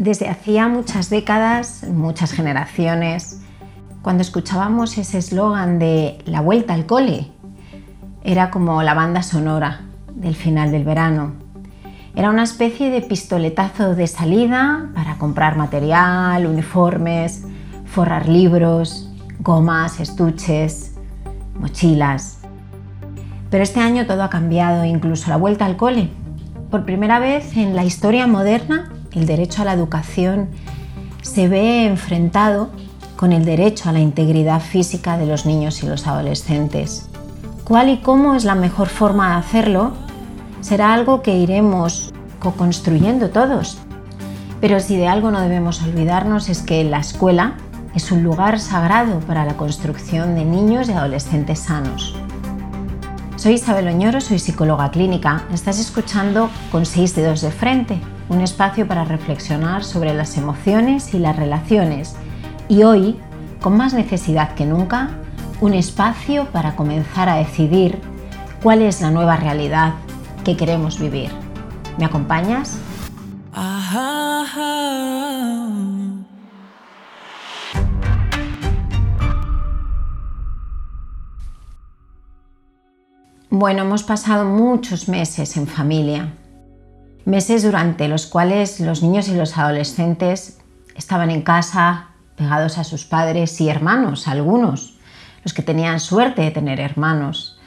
Desde hacía muchas décadas, muchas generaciones, cuando escuchábamos ese eslogan de la vuelta al cole, era como la banda sonora del final del verano. Era una especie de pistoletazo de salida para comprar material, uniformes, forrar libros, gomas, estuches, mochilas. Pero este año todo ha cambiado, incluso la vuelta al cole. Por primera vez en la historia moderna el derecho a la educación se ve enfrentado con el derecho a la integridad física de los niños y los adolescentes. ¿Cuál y cómo es la mejor forma de hacerlo? Será algo que iremos co-construyendo todos. Pero si de algo no debemos olvidarnos es que la escuela es un lugar sagrado para la construcción de niños y adolescentes sanos. Soy Isabel Oñoro, soy psicóloga clínica. Estás escuchando con seis dedos de frente, un espacio para reflexionar sobre las emociones y las relaciones. Y hoy, con más necesidad que nunca, un espacio para comenzar a decidir cuál es la nueva realidad que queremos vivir. ¿Me acompañas? Bueno, hemos pasado muchos meses en familia, meses durante los cuales los niños y los adolescentes estaban en casa pegados a sus padres y hermanos, algunos, los que tenían suerte de tener hermanos.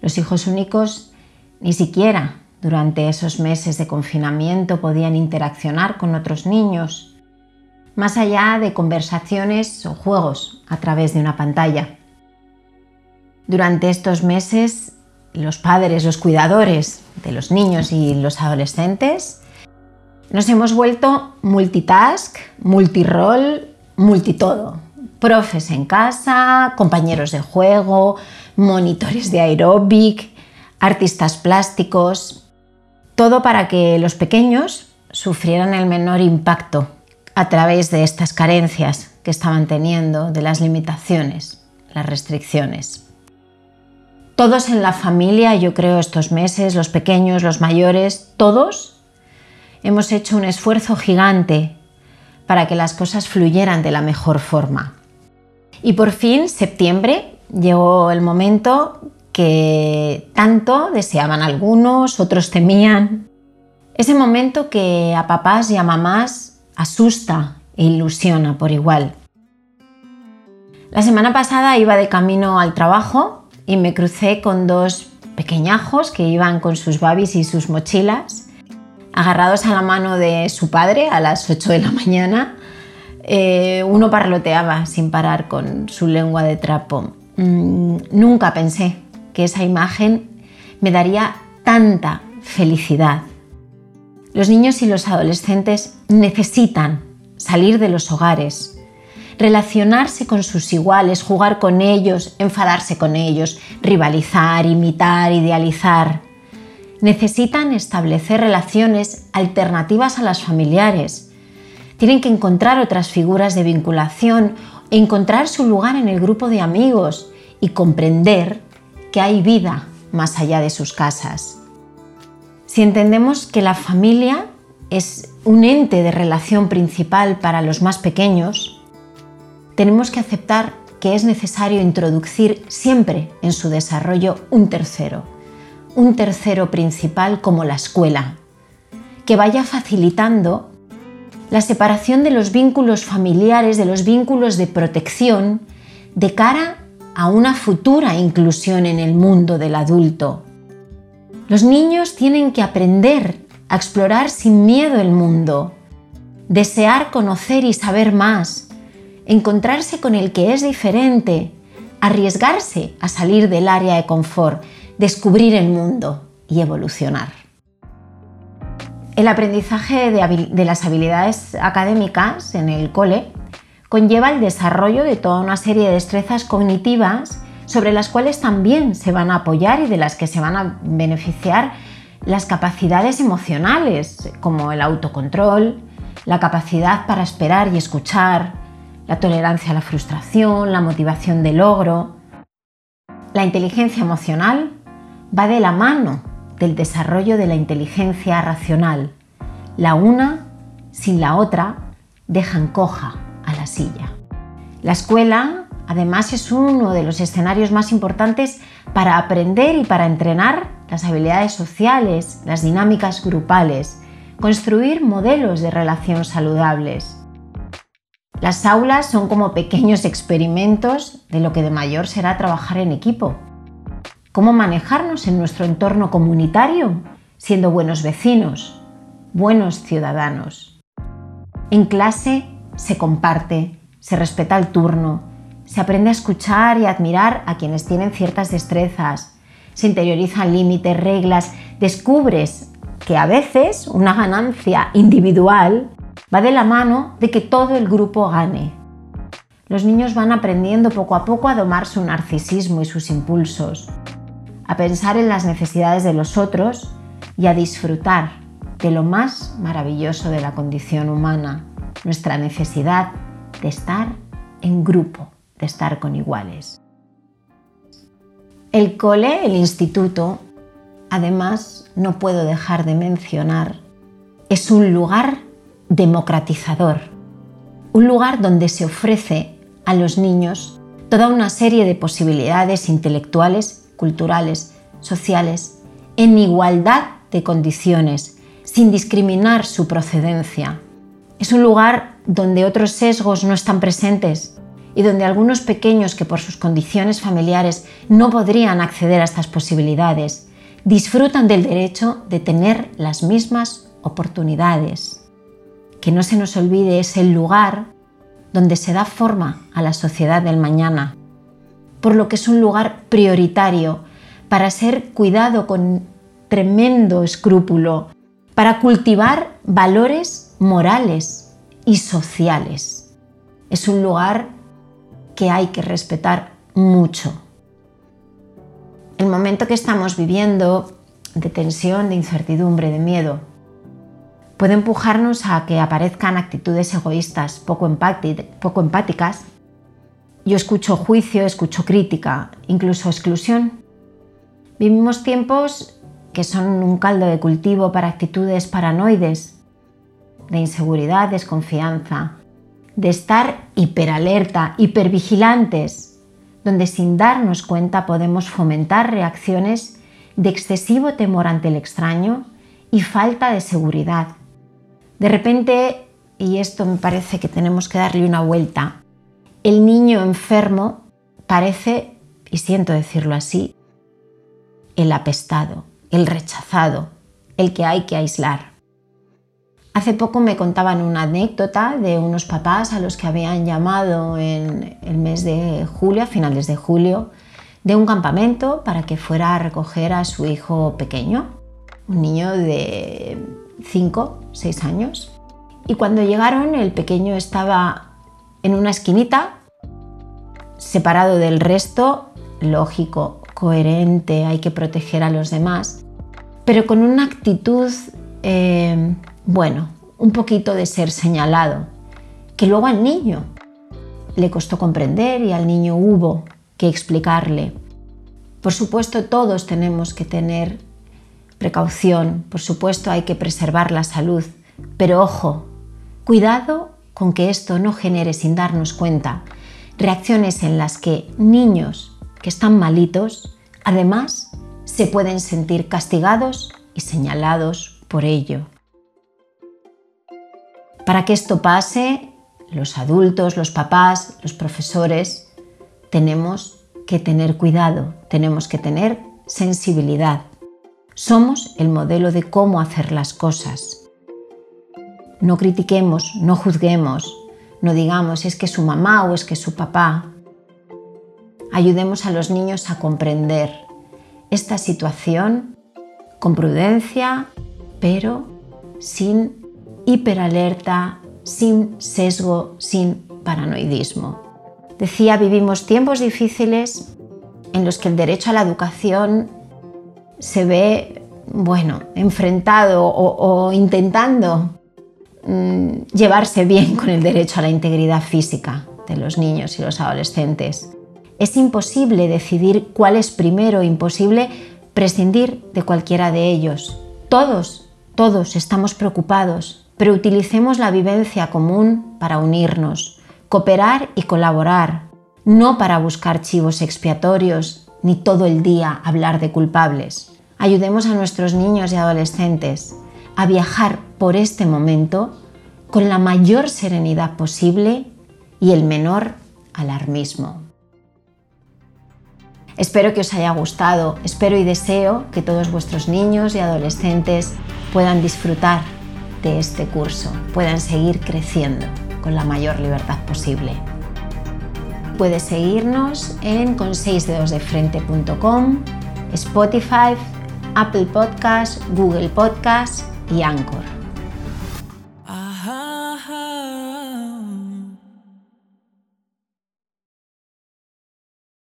Los hijos únicos ni siquiera durante esos meses de confinamiento podían interaccionar con otros niños, más allá de conversaciones o juegos a través de una pantalla. Durante estos meses los padres, los cuidadores de los niños y los adolescentes, nos hemos vuelto multitask, multirol, multitodo. Profes en casa, compañeros de juego, monitores de aeróbic, artistas plásticos, todo para que los pequeños sufrieran el menor impacto a través de estas carencias que estaban teniendo, de las limitaciones, las restricciones. Todos en la familia, yo creo, estos meses, los pequeños, los mayores, todos hemos hecho un esfuerzo gigante para que las cosas fluyeran de la mejor forma. Y por fin, septiembre, llegó el momento que tanto deseaban algunos, otros temían. Ese momento que a papás y a mamás asusta e ilusiona por igual. La semana pasada iba de camino al trabajo y me crucé con dos pequeñajos que iban con sus babis y sus mochilas, agarrados a la mano de su padre a las 8 de la mañana. Eh, uno parloteaba sin parar con su lengua de trapo. Mm, nunca pensé que esa imagen me daría tanta felicidad. Los niños y los adolescentes necesitan salir de los hogares, relacionarse con sus iguales, jugar con ellos, enfadarse con ellos, rivalizar, imitar, idealizar. Necesitan establecer relaciones alternativas a las familiares. Tienen que encontrar otras figuras de vinculación, encontrar su lugar en el grupo de amigos y comprender que hay vida más allá de sus casas. Si entendemos que la familia es un ente de relación principal para los más pequeños, tenemos que aceptar que es necesario introducir siempre en su desarrollo un tercero, un tercero principal como la escuela, que vaya facilitando la separación de los vínculos familiares, de los vínculos de protección, de cara a una futura inclusión en el mundo del adulto. Los niños tienen que aprender a explorar sin miedo el mundo, desear conocer y saber más, encontrarse con el que es diferente, arriesgarse a salir del área de confort, descubrir el mundo y evolucionar. El aprendizaje de, las habilidades académicas en el cole conlleva el desarrollo de toda una serie de destrezas cognitivas sobre las cuales también se van a apoyar y de las que se van a beneficiar las capacidades emocionales, como el autocontrol, la capacidad para esperar y escuchar, la tolerancia a la frustración, la motivación de logro. La inteligencia emocional va de la mano del desarrollo de la inteligencia racional. La una sin la otra dejan coja a la silla. La escuela, además, es uno de los escenarios más importantes para aprender y para entrenar las habilidades sociales, las dinámicas grupales, construir modelos de relación saludables. Las aulas son como pequeños experimentos de lo que de mayor será trabajar en equipo. ¿Cómo manejarnos en nuestro entorno comunitario siendo buenos vecinos, buenos ciudadanos? En clase se comparte, se respeta el turno, se aprende a escuchar y admirar a quienes tienen ciertas destrezas, se interiorizan límites, reglas, descubres que a veces una ganancia individual va de la mano de que todo el grupo gane. Los niños van aprendiendo poco a poco a domar su narcisismo y sus impulsos, a pensar en las necesidades de los otros y a disfrutar de lo más maravilloso de la condición humana, nuestra necesidad de estar en grupo, de estar con iguales. El cole, el instituto, además, no puedo dejar de mencionar, es un lugar democratizador, un lugar donde se ofrece a los niños toda una serie de posibilidades intelectuales, culturales, sociales, en igualdad de condiciones, sin discriminar su procedencia. Es un lugar donde otros sesgos no están presentes y donde algunos pequeños que por sus condiciones familiares no podrían acceder a estas posibilidades, disfrutan del derecho de tener las mismas oportunidades. Que no se nos olvide es el lugar donde se da forma a la sociedad del mañana, por lo que es un lugar prioritario para ser cuidado con tremendo escrúpulo, para cultivar valores morales y sociales. Es un lugar que hay que respetar mucho. El momento que estamos viviendo de tensión, de incertidumbre, de miedo, puede empujarnos a que aparezcan actitudes egoístas, poco, poco empáticas. Yo escucho juicio, escucho crítica, incluso exclusión. Vivimos tiempos que son un caldo de cultivo para actitudes paranoides, de inseguridad, desconfianza, de estar hiperalerta, hipervigilantes, donde sin darnos cuenta podemos fomentar reacciones de excesivo temor ante el extraño y falta de seguridad. De repente, y esto me parece que tenemos que darle una vuelta, el niño enfermo parece, y siento decirlo así, el apestado, el rechazado, el que hay que aislar. Hace poco me contaban una anécdota de unos papás a los que habían llamado en el mes de julio, a finales de julio, de un campamento para que fuera a recoger a su hijo pequeño, un niño de 5, 6 años. Y cuando llegaron, el pequeño estaba en una esquinita, separado del resto, lógico, coherente, hay que proteger a los demás, pero con una actitud eh, bueno, un poquito de ser señalado, que luego al niño le costó comprender y al niño hubo que explicarle. Por supuesto, todos tenemos que tener precaución, por supuesto hay que preservar la salud, pero ojo, cuidado con que esto no genere sin darnos cuenta reacciones en las que niños que están malitos, además, se pueden sentir castigados y señalados por ello. Para que esto pase, los adultos, los papás, los profesores, tenemos que tener cuidado, tenemos que tener sensibilidad. Somos el modelo de cómo hacer las cosas. No critiquemos, no juzguemos, no digamos es que su mamá o es que su papá. Ayudemos a los niños a comprender esta situación con prudencia, pero sin hiperalerta, sin sesgo, sin paranoidismo. Decía, vivimos tiempos difíciles en los que el derecho a la educación se ve, bueno, enfrentado o, intentando mm, llevarse bien con el derecho a la integridad física de los niños y los adolescentes. Es imposible decidir cuál es primero, imposible prescindir de cualquiera de ellos. Todos, todos estamos preocupados pero utilicemos la vivencia común para unirnos, cooperar y colaborar, no para buscar chivos expiatorios ni todo el día hablar de culpables. Ayudemos a nuestros niños y adolescentes a viajar por este momento con la mayor serenidad posible y el menor alarmismo. Espero que os haya gustado, espero y deseo que todos vuestros niños y adolescentes puedan disfrutar de este curso, puedan seguir creciendo con la mayor libertad posible. Puedes seguirnos en con6dedosdefrente.com, Spotify, Apple Podcast, Google Podcast y Anchor.